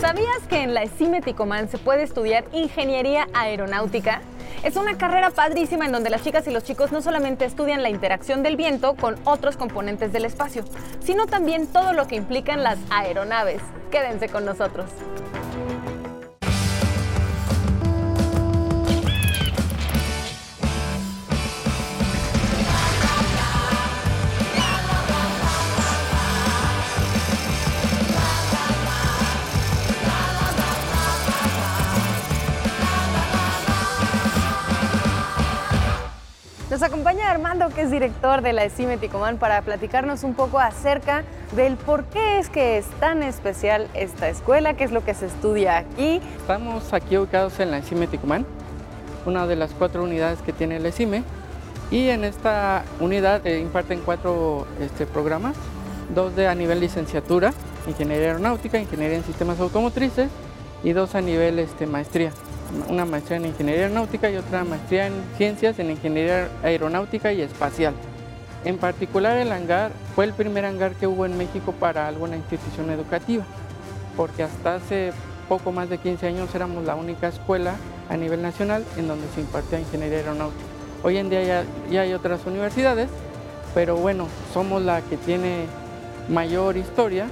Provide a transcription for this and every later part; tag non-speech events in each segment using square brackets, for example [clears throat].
¿Sabías que en la ESIME Ticomán se puede estudiar ingeniería aeronáutica? Es una carrera padrísima en donde las chicas y los chicos no solamente estudian la interacción del viento con otros componentes del espacio, sino también todo lo que implican las aeronaves. Quédense con nosotros. Nos acompaña Armando, que es director de la ESIME Ticomán, para platicarnos un poco acerca del por qué es que es tan especial esta escuela, qué es lo que se estudia aquí. Estamos aquí ubicados en la ESIME Ticomán, una de las cuatro unidades que tiene la ESIME, y en esta unidad eh, imparten cuatro este, programas, dos de a nivel licenciatura, Ingeniería Aeronáutica, Ingeniería en Sistemas Automotrices, y dos a nivel este, maestría una maestría en Ingeniería Aeronáutica y otra maestría en Ciencias en Ingeniería Aeronáutica y Espacial. En particular el hangar fue el primer hangar que hubo en México para alguna institución educativa, porque hasta hace poco más de 15 años éramos la única escuela a nivel nacional en donde se impartía Ingeniería Aeronáutica. Hoy en día ya, ya hay otras universidades, pero bueno, somos la que tiene mayor historia,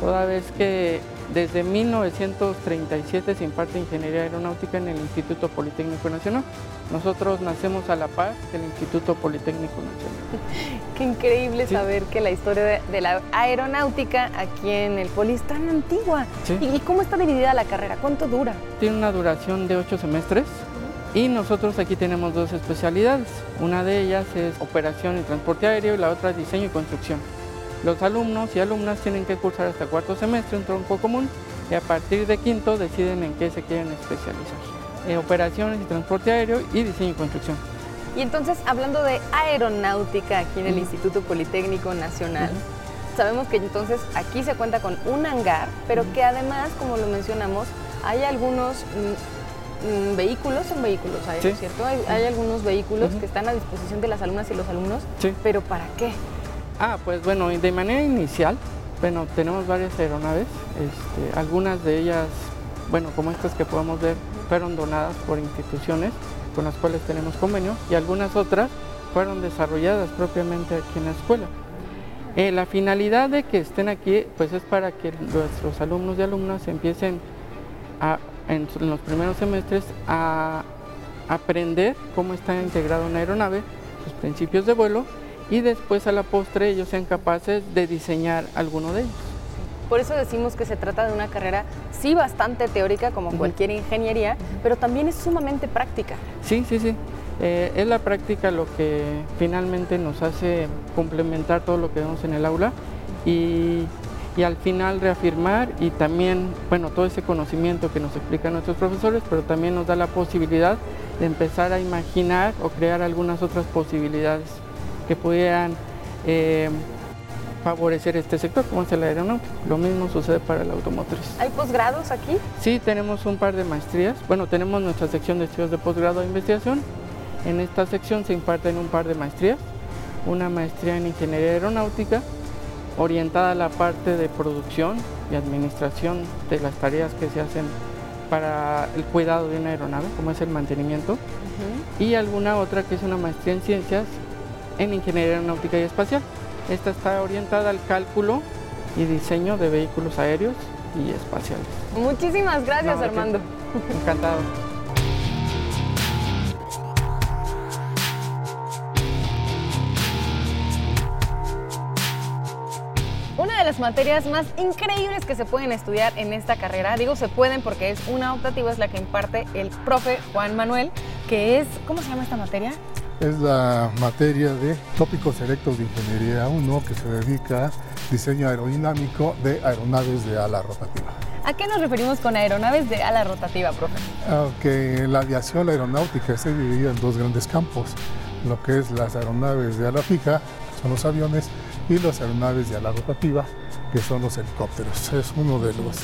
toda vez que desde 1937 se imparte ingeniería aeronáutica en el Instituto Politécnico Nacional. Nosotros nacemos a la par del Instituto Politécnico Nacional. [laughs] Qué increíble saber que la historia de, la aeronáutica aquí en el Poli es tan antigua. ¿Y, cómo está dividida la carrera? ¿Cuánto dura? Tiene una duración de ocho semestres. Y nosotros aquí tenemos dos especialidades. Una de ellas es operación y transporte aéreo y la otra es diseño y construcción. Los alumnos y alumnas tienen que cursar hasta cuarto semestre un tronco común y a partir de quinto deciden en qué se quieren especializar. En operaciones y transporte aéreo y diseño y construcción. Y entonces, hablando de aeronáutica aquí en el Instituto Politécnico Nacional, sabemos que entonces aquí se cuenta con un hangar, pero que además, como lo mencionamos, hay algunos mm, mm, vehículos, son vehículos aéreos, ¿cierto? Hay, algunos vehículos que están a disposición de las alumnas y los alumnos, pero ¿para qué? Ah, pues bueno, de manera inicial, bueno, tenemos varias aeronaves, este, algunas de ellas, bueno, como estas que podemos ver, fueron donadas por instituciones con las cuales tenemos convenio y algunas otras fueron desarrolladas propiamente aquí en la escuela. Eh, la finalidad de que estén aquí, pues es para que nuestros alumnos y alumnas empiecen en, en los primeros semestres a aprender cómo está integrada una aeronave, sus principios de vuelo y después a la postre ellos sean capaces de diseñar alguno de ellos. Por eso decimos que se trata de una carrera sí bastante teórica como cualquier ingeniería, pero también es sumamente práctica. Sí, sí, sí. Eh, es la práctica lo que finalmente nos hace complementar todo lo que vemos en el aula y, y, al final reafirmar y también, bueno, todo ese conocimiento que nos explican nuestros profesores, pero también nos da la posibilidad de empezar a imaginar o crear algunas otras posibilidades que pudieran eh, favorecer este sector, como es el aeronáutico. Lo mismo sucede para el automotriz. ¿Hay posgrados aquí? Sí, tenemos un par de maestrías. Bueno, tenemos nuestra sección de estudios de posgrado de investigación. En esta sección se imparten un par de maestrías. Una maestría en ingeniería aeronáutica, orientada a la parte de producción y administración de las tareas que se hacen para el cuidado de una aeronave, como es el mantenimiento, y alguna otra que es una maestría en ciencias en Ingeniería Aeronáutica y Espacial. Esta está orientada al cálculo y diseño de vehículos aéreos y espaciales. Muchísimas gracias, Armando. Encantado. Una de las materias más increíbles que se pueden estudiar en esta carrera, digo se pueden porque es una optativa, es la que imparte el profe Juan Manuel, que es, ¿cómo se llama esta materia? Es la materia de tópicos selectos de Ingeniería 1 que se dedica a diseño aerodinámico de aeronaves de ala rotativa. ¿A qué nos referimos con aeronaves de ala rotativa, profe? Que la aviación aeronáutica se divide en dos grandes campos, lo que es las aeronaves de ala fija, que son los aviones, y las aeronaves de ala rotativa, que son los helicópteros. Es uno de los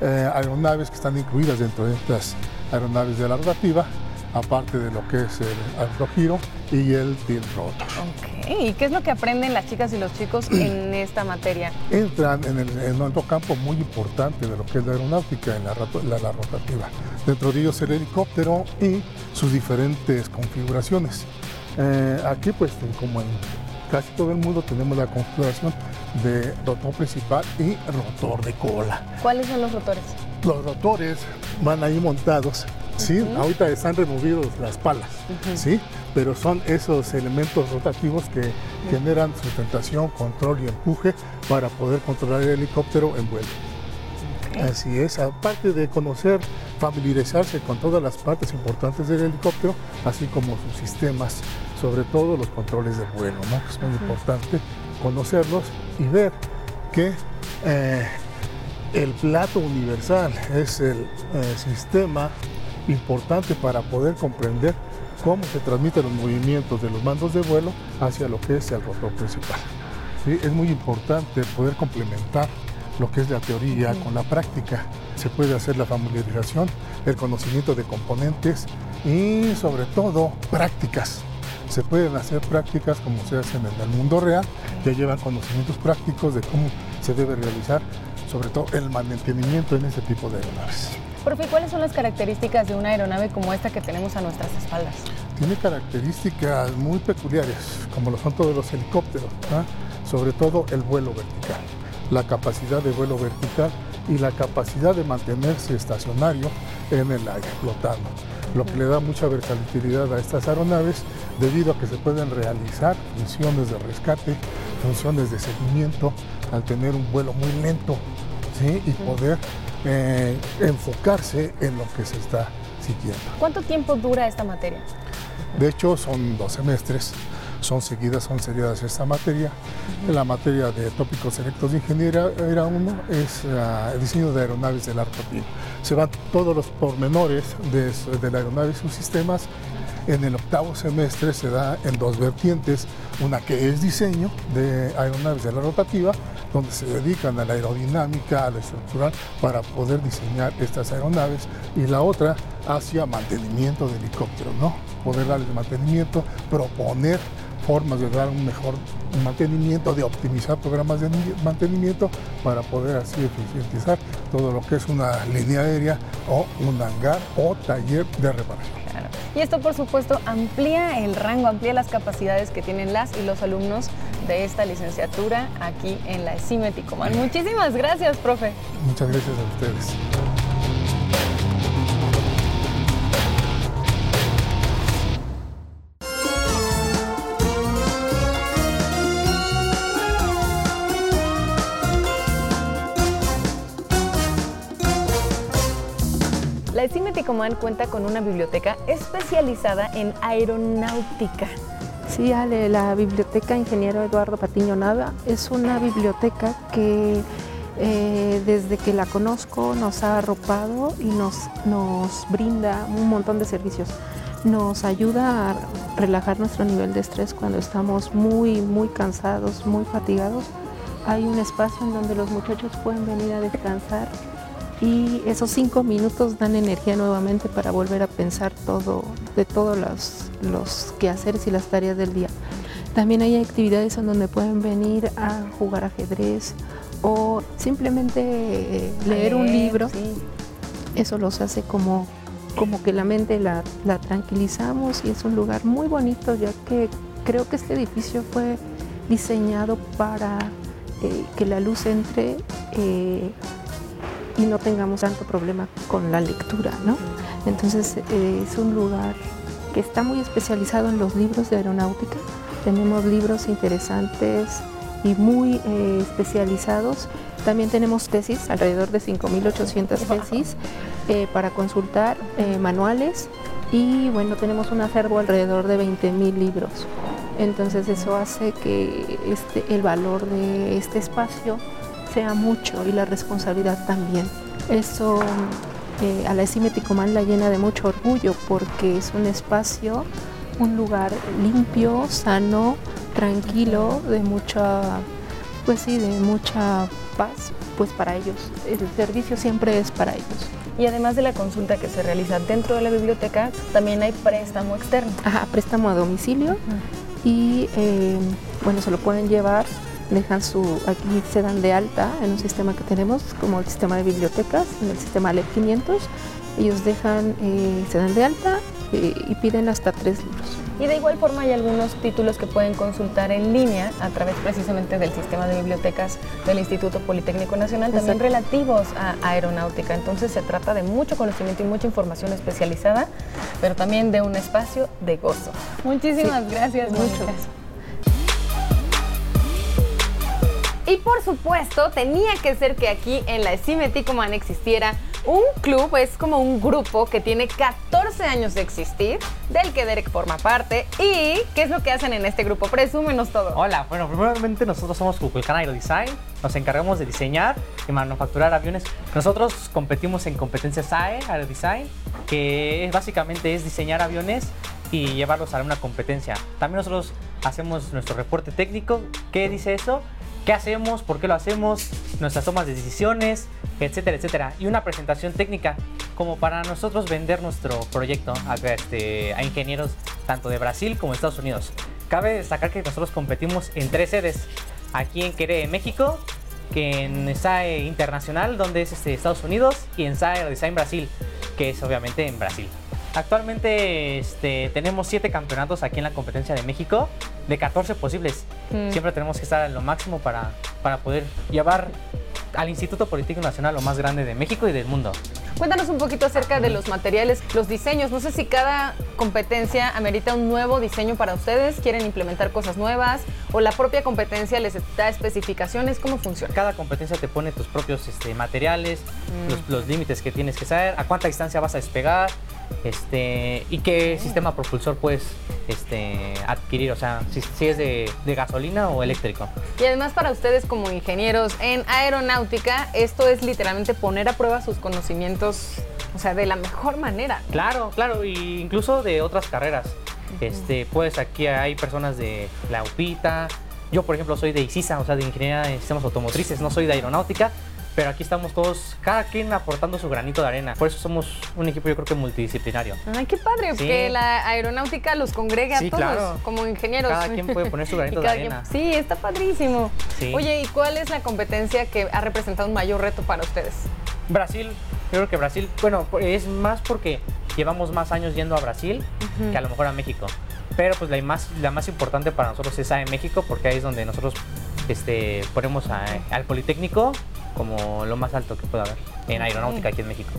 eh, aeronaves que están incluidas dentro de estas aeronaves de ala rotativa aparte de lo que es el giro y el tilt rotor. Ok, ¿y qué es lo que aprenden las chicas y los chicos [clears throat] en esta materia? Entran en, el, en otro campo muy importante de lo que es la aeronáutica, en la, la, rotativa. Dentro de ellos el helicóptero y sus diferentes configuraciones. Eh, aquí pues como en casi todo el mundo tenemos la configuración de rotor principal y rotor de cola. ¿Cuáles son los rotores? Los rotores van ahí montados ¿sí? Ahorita están removidos las palas, ¿sí? Pero son esos elementos rotativos que generan sustentación, control y empuje para poder controlar el helicóptero en vuelo. Así es, aparte de conocer, familiarizarse con todas las partes importantes del helicóptero, así como sus sistemas, sobre todo los controles de vuelo, ¿no? Es muy importante conocerlos y ver que eh, el plato universal es el eh, sistema importante para poder comprender cómo se transmiten los movimientos de los mandos de vuelo hacia lo que es el rotor principal. Es muy importante poder complementar lo que es la teoría con la práctica. Se puede hacer la familiarización, el conocimiento de componentes y sobre todo prácticas. Se pueden hacer prácticas como se hacen en el mundo real, que llevan conocimientos prácticos de cómo se debe realizar, sobre todo el mantenimiento en ese tipo de aeronaves. Profe, ¿cuáles son las características de una aeronave como esta que tenemos a nuestras espaldas? Tiene características muy peculiares, como lo son todos los helicópteros, sobre todo el vuelo vertical, la capacidad de vuelo vertical y la capacidad de mantenerse estacionario en el aire, flotando, lo que le da mucha versatilidad a estas aeronaves debido a que se pueden realizar funciones de rescate, funciones de seguimiento, al tener un vuelo muy lento ¿sí? y poder eh, enfocarse en lo que se está siguiendo. ¿Cuánto tiempo dura esta materia? De hecho, son dos semestres, son seguidas, son seriadas esta materia. La materia de tópicos selectos de ingeniería era uno, es el diseño de aeronaves del arco Se van todos los pormenores de, de la aeronave y sus sistemas en el octavo semestre se da en dos vertientes, una que es diseño de aeronaves de la rotativa, donde se dedican a la aerodinámica, a la estructural, para poder diseñar estas aeronaves, y la otra hacia mantenimiento de helicópteros, ¿no? Poder darles mantenimiento, proponer formas de dar un mejor mantenimiento, de optimizar programas de mantenimiento para poder así eficientizar todo lo que es una línea aérea o un hangar o taller de reparación. Y esto, por supuesto, amplía el rango, amplía las capacidades que tienen las y los alumnos de esta licenciatura aquí en la ECIME Muchísimas gracias, profe. Muchas gracias a ustedes. La ECIME cuenta con una biblioteca especializada en aeronáutica. Sí, la Biblioteca Ingeniero Eduardo Patiño Nava es una biblioteca que eh, desde que la conozco nos ha arropado y nos, nos brinda un montón de servicios. Nos ayuda a relajar nuestro nivel de estrés cuando estamos muy, muy cansados, muy fatigados. Hay un espacio en donde los muchachos pueden venir a descansar y esos cinco minutos dan energía nuevamente para volver a pensar todo, de todos los, los quehaceres y las tareas del día. También hay actividades en donde pueden venir a jugar ajedrez o simplemente eh, leer un libro. Eso los hace como, como que la mente la, tranquilizamos y es un lugar muy bonito ya que creo que este edificio fue diseñado para eh, que la luz entre eh, y no tengamos tanto problema con la lectura, ¿no? Entonces eh, es un lugar que está muy especializado en los libros de aeronáutica. Tenemos libros interesantes y muy eh, especializados. También tenemos tesis, alrededor de 5.800 tesis eh, para consultar, manuales y bueno, tenemos un acervo alrededor de 20.000 libros. Entonces eso hace que este, el valor de este espacio sea mucho y la responsabilidad también. Eso eh, a la ESIME la llena de mucho orgullo porque es un espacio, un lugar limpio, sano, tranquilo, de mucha, pues sí, de mucha paz pues para ellos. El servicio siempre es para ellos. Y además de la consulta que se realiza dentro de la biblioteca, también hay préstamo externo. Ajá, préstamo a domicilio y eh, bueno, se lo pueden llevar, dejan su, aquí se dan de alta en un sistema que tenemos como el sistema de bibliotecas, en el sistema LEP 500, ellos dejan, eh, se dan de alta eh, y piden hasta tres libros. Y de igual forma hay algunos títulos que pueden consultar en línea a través precisamente del sistema de bibliotecas del Instituto Politécnico Nacional, también relativos a aeronáutica. Entonces se trata de mucho conocimiento y mucha información especializada, pero también de un espacio de gozo. Muchísimas gracias. Mucho. Y por supuesto, tenía que ser que aquí en la Cimeticoman existiera un club, es como un grupo que tiene 14 años de existir, del que Derek forma parte. ¿Y qué es lo que hacen en este grupo? Presúmenos todo. Hola, bueno, primeramente nosotros somos Kukulkan Aerodesign, nos encargamos de diseñar y manufacturar aviones. Nosotros competimos en competencias AE, Aerodesign, que básicamente es diseñar aviones y llevarlos a una competencia. También nosotros hacemos nuestro reporte técnico. ¿Qué dice eso? Qué hacemos, por qué lo hacemos, nuestras tomas de decisiones, etcétera, etcétera. Y una presentación técnica como para nosotros vender nuestro proyecto a, este, a ingenieros tanto de Brasil como de Estados Unidos. Cabe destacar que nosotros competimos en tres sedes, aquí en Quere, México, que en SAE Internacional, donde es este, Estados Unidos, y en SAE Design Brasil, que es obviamente en Brasil. Actualmente este, tenemos siete campeonatos aquí en la competencia de México, de 14 posibles. Mm. Siempre tenemos que estar en lo máximo para, para poder llevar al Instituto Político Nacional, lo más grande de México y del mundo. Cuéntanos un poquito acerca de los materiales, los diseños. No sé si cada competencia amerita un nuevo diseño para ustedes, quieren implementar cosas nuevas o la propia competencia les da especificaciones. ¿Cómo funciona? Cada competencia te pone tus propios este, materiales, mm. los, límites que tienes que saber, a cuánta distancia vas a despegar, este, y qué sistema propulsor puedes este, adquirir, o sea, si, es de, de, gasolina o eléctrico. Y además para ustedes como ingenieros en aeronáutica, esto es literalmente poner a prueba sus conocimientos, o sea, de la mejor manera. Claro, claro, y incluso de otras carreras. Este, pues aquí hay personas de la UPITA, yo por ejemplo soy de ICISA, o sea, de Ingeniería de Sistemas Automotrices, no soy de aeronáutica, pero aquí estamos todos, cada quien aportando su granito de arena. Por eso somos un equipo yo creo que multidisciplinario. Ay, qué padre, que la aeronáutica los congregue a todos como ingenieros. Cada quien puede poner su granito [laughs] de arena. sí, está padrísimo. Oye, ¿y cuál es la competencia que ha representado un mayor reto para ustedes? Brasil, yo creo que Brasil, bueno, es más porque llevamos más años yendo a Brasil que a lo mejor a México. Pero pues la más, la más importante para nosotros es en México porque ahí es donde nosotros este, ponemos al Politécnico como lo más alto que pueda haber en aeronáutica aquí en México.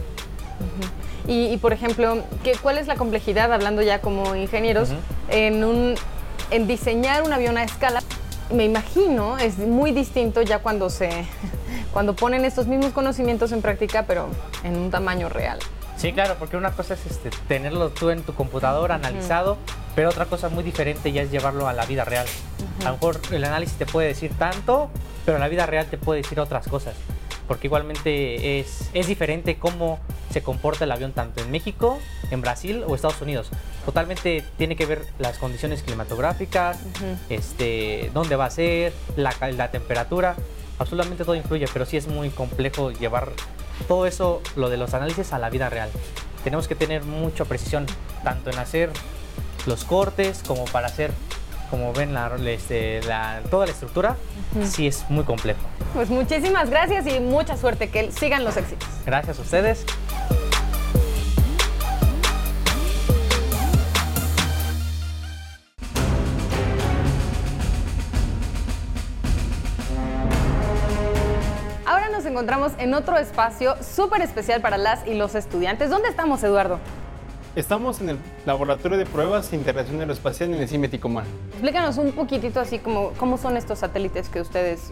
y, por ejemplo, ¿qué, ¿cuál es la complejidad, hablando ya como ingenieros, en, un, en diseñar un avión a escala? Me imagino es muy distinto ya cuando se [laughs] cuando ponen estos mismos conocimientos en práctica, pero en un tamaño real. Sí, claro, porque una cosa es este, tenerlo tú en tu computadora analizado, pero otra cosa muy diferente ya es llevarlo a la vida real. A lo mejor el análisis te puede decir tanto, pero la vida real te puede decir otras cosas. Porque igualmente es, es diferente cómo se comporta el avión tanto en México, en Brasil o Estados Unidos. Totalmente tiene que ver las condiciones climatográficas, este, dónde va a ser, la, la temperatura. Absolutamente todo influye, pero sí es muy complejo llevar todo eso, lo de los análisis, a la vida real. Tenemos que tener mucha precisión, tanto en hacer los cortes como para hacer como ven la, este, toda la estructura, sí es muy complejo. Pues muchísimas gracias y mucha suerte, que sigan los éxitos. Gracias a ustedes. Ahora nos encontramos en otro espacio súper especial para las y los estudiantes. ¿Dónde estamos, Eduardo? Estamos en el Laboratorio de Pruebas Integración Aeroespacial en el CIME Ticomán. Explícanos un poquitito así como cómo son estos satélites que ustedes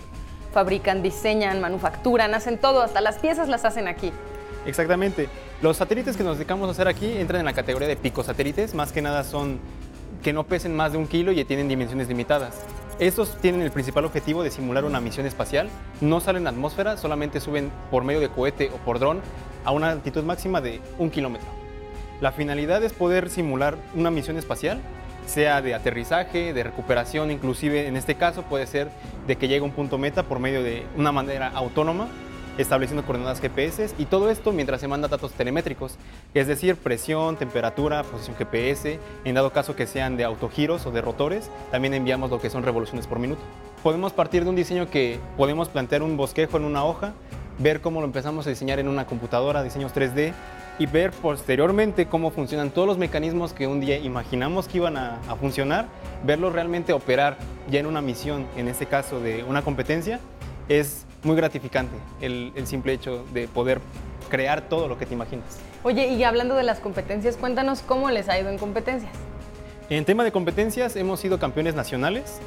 fabrican, diseñan, manufacturan, hacen todo, hasta las piezas las hacen aquí. Exactamente. Los satélites que nos dedicamos a hacer aquí entran en la categoría de picosatélites, más que nada son que no pesen más de un kilo y tienen dimensiones limitadas. Estos tienen el principal objetivo de simular una misión espacial, no salen a la atmósfera, solamente suben por medio de cohete o por dron a una altitud máxima de un kilómetro. La finalidad es poder simular una misión espacial, sea de aterrizaje, de recuperación, inclusive en este caso puede ser de que llegue a un punto meta por medio de una manera autónoma estableciendo coordenadas GPS y todo esto mientras se manda datos telemétricos, es decir, presión, temperatura, posición GPS, en dado caso que sean de autogiros o de rotores, también enviamos lo que son revoluciones por minuto. Podemos partir de un diseño que podemos plantear un bosquejo en una hoja, ver cómo lo empezamos a diseñar en una computadora, diseños 3D, y ver posteriormente cómo funcionan todos los mecanismos que un día imaginamos que iban a, a funcionar, verlos realmente operar ya en una misión, en este caso de una competencia, es muy gratificante el, el simple hecho de poder crear todo lo que te imaginas. Oye, y hablando de las competencias, cuéntanos cómo les ha ido en competencias. En tema de competencias, hemos sido campeones nacionales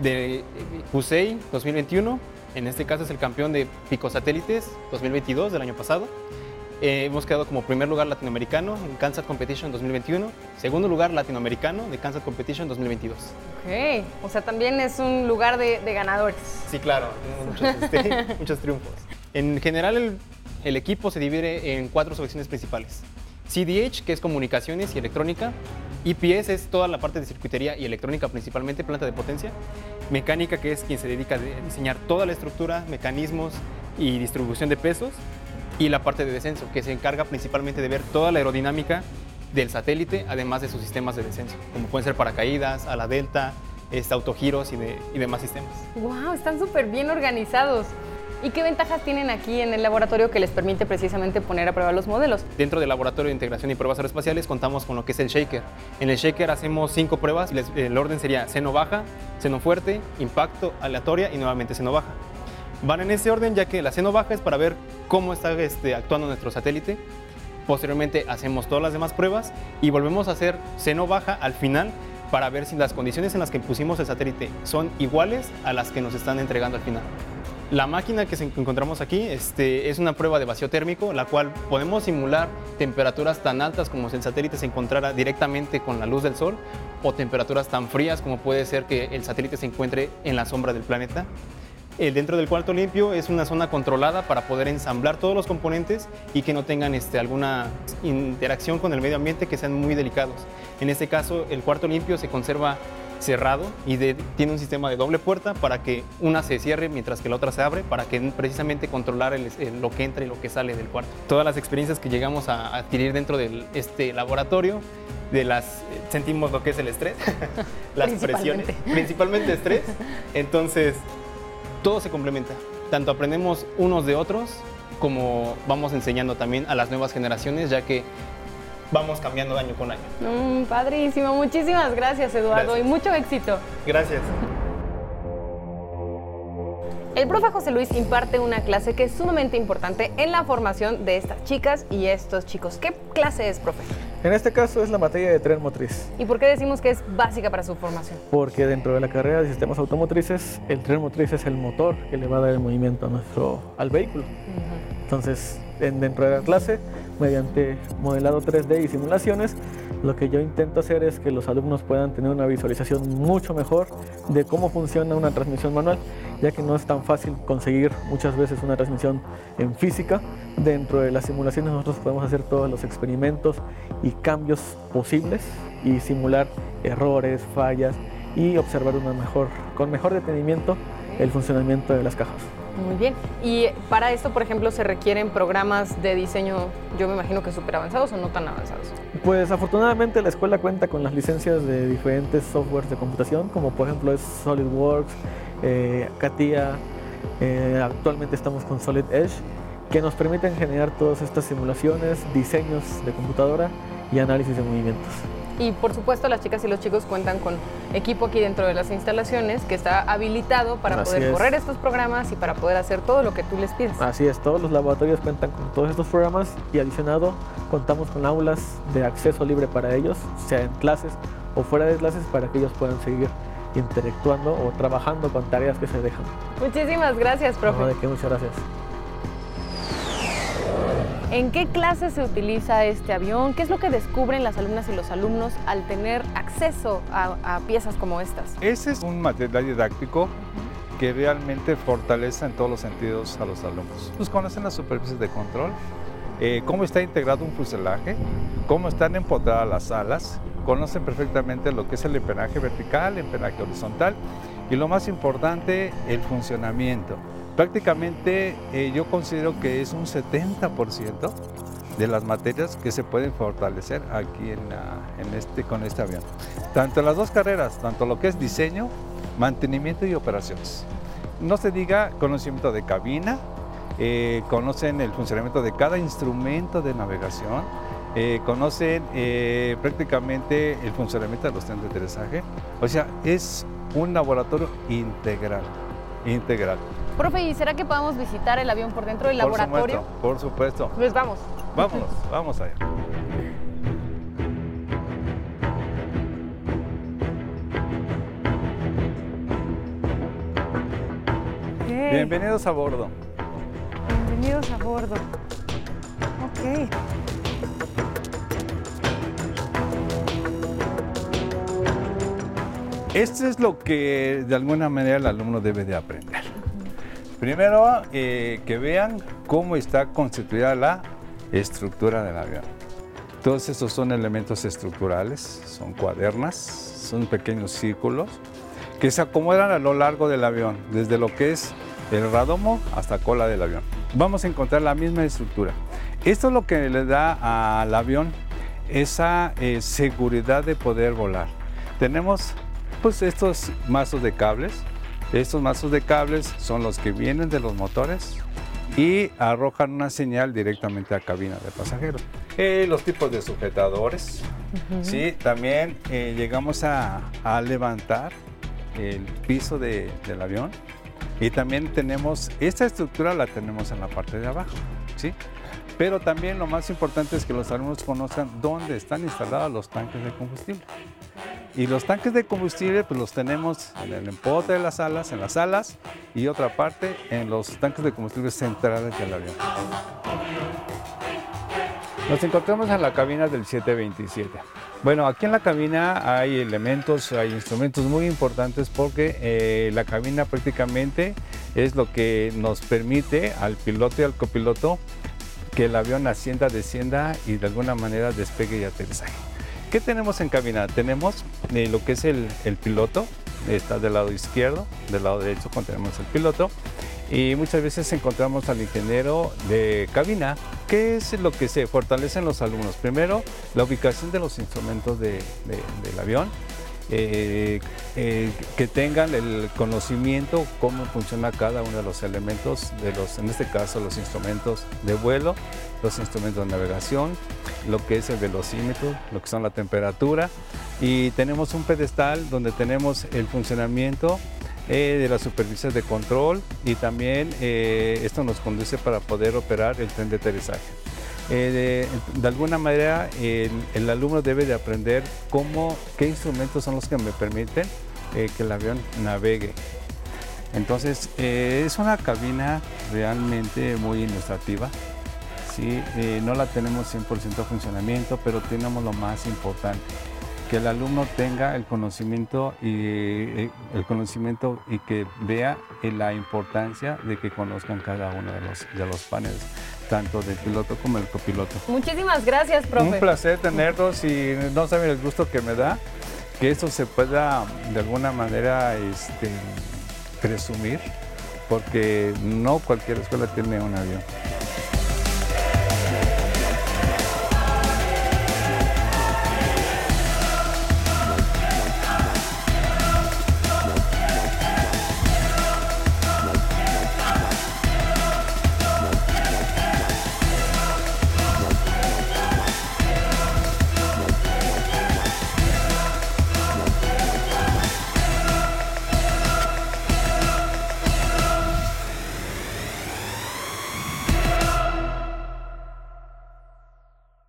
de CUSEI 2021. En este caso es el campeón de Pico Satélites 2022 del año pasado. Eh, hemos quedado como primer lugar latinoamericano en Kansas Competition 2021, segundo lugar latinoamericano de Kansas Competition 2022. Ok, o sea, también es un lugar de, de ganadores. Sí, claro, muchos, [laughs] este, muchos triunfos. En general, el, el equipo se divide en cuatro secciones principales. CDH, que es comunicaciones y electrónica. IPS es toda la parte de circuitería y electrónica, principalmente planta de potencia. Mecánica, que es quien se dedica a diseñar toda la estructura, mecanismos y distribución de pesos. Y la parte de descenso, que se encarga principalmente de ver toda la aerodinámica del satélite, además de sus sistemas de descenso, como pueden ser paracaídas, ala delta, este, autogiros y, de, y demás sistemas. ¡Wow! Están súper bien organizados. ¿Y qué ventajas tienen aquí en el laboratorio que les permite precisamente poner a prueba los modelos? Dentro del laboratorio de integración y pruebas aeroespaciales contamos con lo que es el shaker. En el shaker hacemos cinco pruebas, el orden sería seno baja, seno fuerte, impacto, aleatoria y nuevamente seno baja. Van en ese orden ya que la seno baja es para ver cómo está este, actuando nuestro satélite. Posteriormente hacemos todas las demás pruebas y volvemos a hacer seno baja al final para ver si las condiciones en las que pusimos el satélite son iguales a las que nos están entregando al final. La máquina que encontramos aquí este, es una prueba de vacío térmico, la cual podemos simular temperaturas tan altas como si el satélite se encontrara directamente con la luz del sol o temperaturas tan frías como puede ser que el satélite se encuentre en la sombra del planeta. Eh, dentro del cuarto limpio es una zona controlada para poder ensamblar todos los componentes y que no tengan este, alguna interacción con el medio ambiente que sean muy delicados. En este caso, el cuarto limpio se conserva cerrado y de- tiene un sistema de doble puerta para que una se cierre mientras que la otra se abre, para que precisamente controlar el- el- lo que entra y lo que sale del cuarto. Todas las experiencias que llegamos a adquirir dentro de este laboratorio, de las, sentimos lo que es el estrés, [laughs] las presiones, Principalmente. principalmente estrés. Entonces, todo se complementa. Tanto aprendemos unos de otros como vamos enseñando también a las nuevas generaciones, ya que vamos cambiando año con año. Mm, padrísimo, muchísimas gracias Eduardo Gracias. y mucho éxito. Gracias. El profe José Luis imparte una clase que es sumamente importante en la formación de estas chicas y estos chicos. ¿Qué clase es, profe? En este caso es la materia de tren motriz, ¿Y por qué decimos que es básica para su formación? porque dentro de la carrera de sistemas automotrices, el tren motriz es el motor que le va a dar el movimiento a nuestro, al vehículo. Entonces, en- dentro de la clase, mediante modelado 3D y simulaciones, lo que yo intento hacer es que los alumnos puedan tener una visualización mucho mejor de cómo funciona una transmisión manual, ya que no es tan fácil conseguir muchas veces una transmisión en física. Dentro de las simulaciones nosotros podemos hacer todos los experimentos y cambios posibles y simular errores, fallas y observar con mejor detenimiento el funcionamiento de las cajas. Muy bien. Y para esto, por ejemplo, se requieren programas de diseño, yo me imagino que súper avanzados o no tan avanzados. Pues afortunadamente la escuela cuenta con las licencias de diferentes softwares de computación, como por ejemplo es SolidWorks, eh, CATIA, eh, actualmente estamos con Solid Edge, que nos permiten generar todas estas simulaciones, diseños de computadora y análisis de movimientos. Y por supuesto, las chicas y los chicos cuentan con equipo aquí dentro de las instalaciones que está habilitado para Así poder es. correr estos programas y para poder hacer todo lo que tú les pides. Así es, todos los laboratorios cuentan con todos estos programas y adicionado contamos con aulas de acceso libre para ellos, sea en clases o fuera de clases, para que ellos puedan seguir interactuando o trabajando con tareas que se dejan. Muchísimas gracias, profe. No, de qué, muchas gracias. ¿En qué clase se utiliza este avión? ¿Qué es lo que descubren las alumnas y los alumnos al tener acceso a, a piezas como estas? Ese es un material didáctico que realmente fortalece en todos los sentidos a los alumnos. Pues conocen las superficies de control, eh, cómo está integrado un fuselaje, cómo están empotradas las alas, conocen perfectamente lo que es el empenaje vertical, el empenaje horizontal y lo más importante, el funcionamiento. Prácticamente eh, yo considero que es un 70% de las materias que se pueden fortalecer aquí en, este, con este avión. Tanto las dos carreras, tanto lo que es diseño, mantenimiento y operaciones. No se diga conocimiento de cabina, eh, conocen el funcionamiento de cada instrumento de navegación, eh, conocen prácticamente el funcionamiento de los trenes de aterrizaje. O sea, es un laboratorio integral, integral. Profe, ¿y será que podamos visitar el avión por dentro del Por laboratorio? supuesto, por supuesto. Pues vamos. Vámonos, [laughs] vamos allá. Bienvenidos a bordo. Bienvenidos a bordo. Ok. Esto es lo que de alguna manera el alumno debe de aprender. Primero, eh, que vean cómo está constituida la estructura del avión. Todos estos son elementos estructurales, son cuadernas, son pequeños círculos que se acomodan a lo largo del avión, desde lo que es el radomo hasta cola del avión. Vamos a encontrar la misma estructura. Esto es lo que le da al avión esa eh, seguridad de poder volar. Tenemos pues estos mazos de cables. Estos mazos de cables son los que vienen de los motores y arrojan una señal directamente a cabina de pasajeros. Eh, los tipos de sujetadores. Sí, también eh, llegamos a, a levantar el piso de- del avión y también tenemos, esta estructura la tenemos en la parte de abajo. ¿sí? Pero también lo más importante es que los alumnos conozcan dónde están instalados los tanques de combustible. Y los tanques de combustible pues los tenemos en el empote de las alas, en las alas y otra parte en los tanques de combustible centrales del avión. Nos encontramos en la cabina del 727. Bueno, aquí en la cabina hay elementos, hay instrumentos muy importantes porque eh, la cabina prácticamente es lo que nos permite al piloto y al copiloto que el avión ascienda, descienda y de alguna manera despegue y aterrizaje. ¿Qué tenemos en cabina? Tenemos eh, lo que es el, piloto, está del lado izquierdo, del lado derecho tenemos el piloto y muchas veces encontramos al ingeniero de cabina. ¿Qué es lo que se fortalece en los alumnos? Primero, la ubicación de los instrumentos de- de- del avión, eh, eh, que tengan el conocimiento cómo funciona cada uno de los elementos, de los, en este caso los instrumentos de vuelo, los instrumentos de navegación, lo que es el velocímetro, lo que son la temperatura y tenemos un pedestal donde tenemos el funcionamiento eh, de las superficies de control y también esto nos conduce para poder operar el tren de aterrizaje. Eh, de, alguna manera el, alumno debe de aprender cómo, qué instrumentos son los que me permiten eh, que el avión navegue. Entonces eh, es una cabina realmente muy ilustrativa. Sí, no la tenemos 100% funcionamiento, pero tenemos lo más importante, que el alumno tenga el conocimiento y el conocimiento y que vea la importancia de que conozcan cada uno de los paneles, tanto del piloto como del copiloto. Muchísimas gracias, profe. Un placer tenerlos y no saben el gusto que me da que esto se pueda de alguna manera este, presumir, porque no cualquier escuela tiene un avión.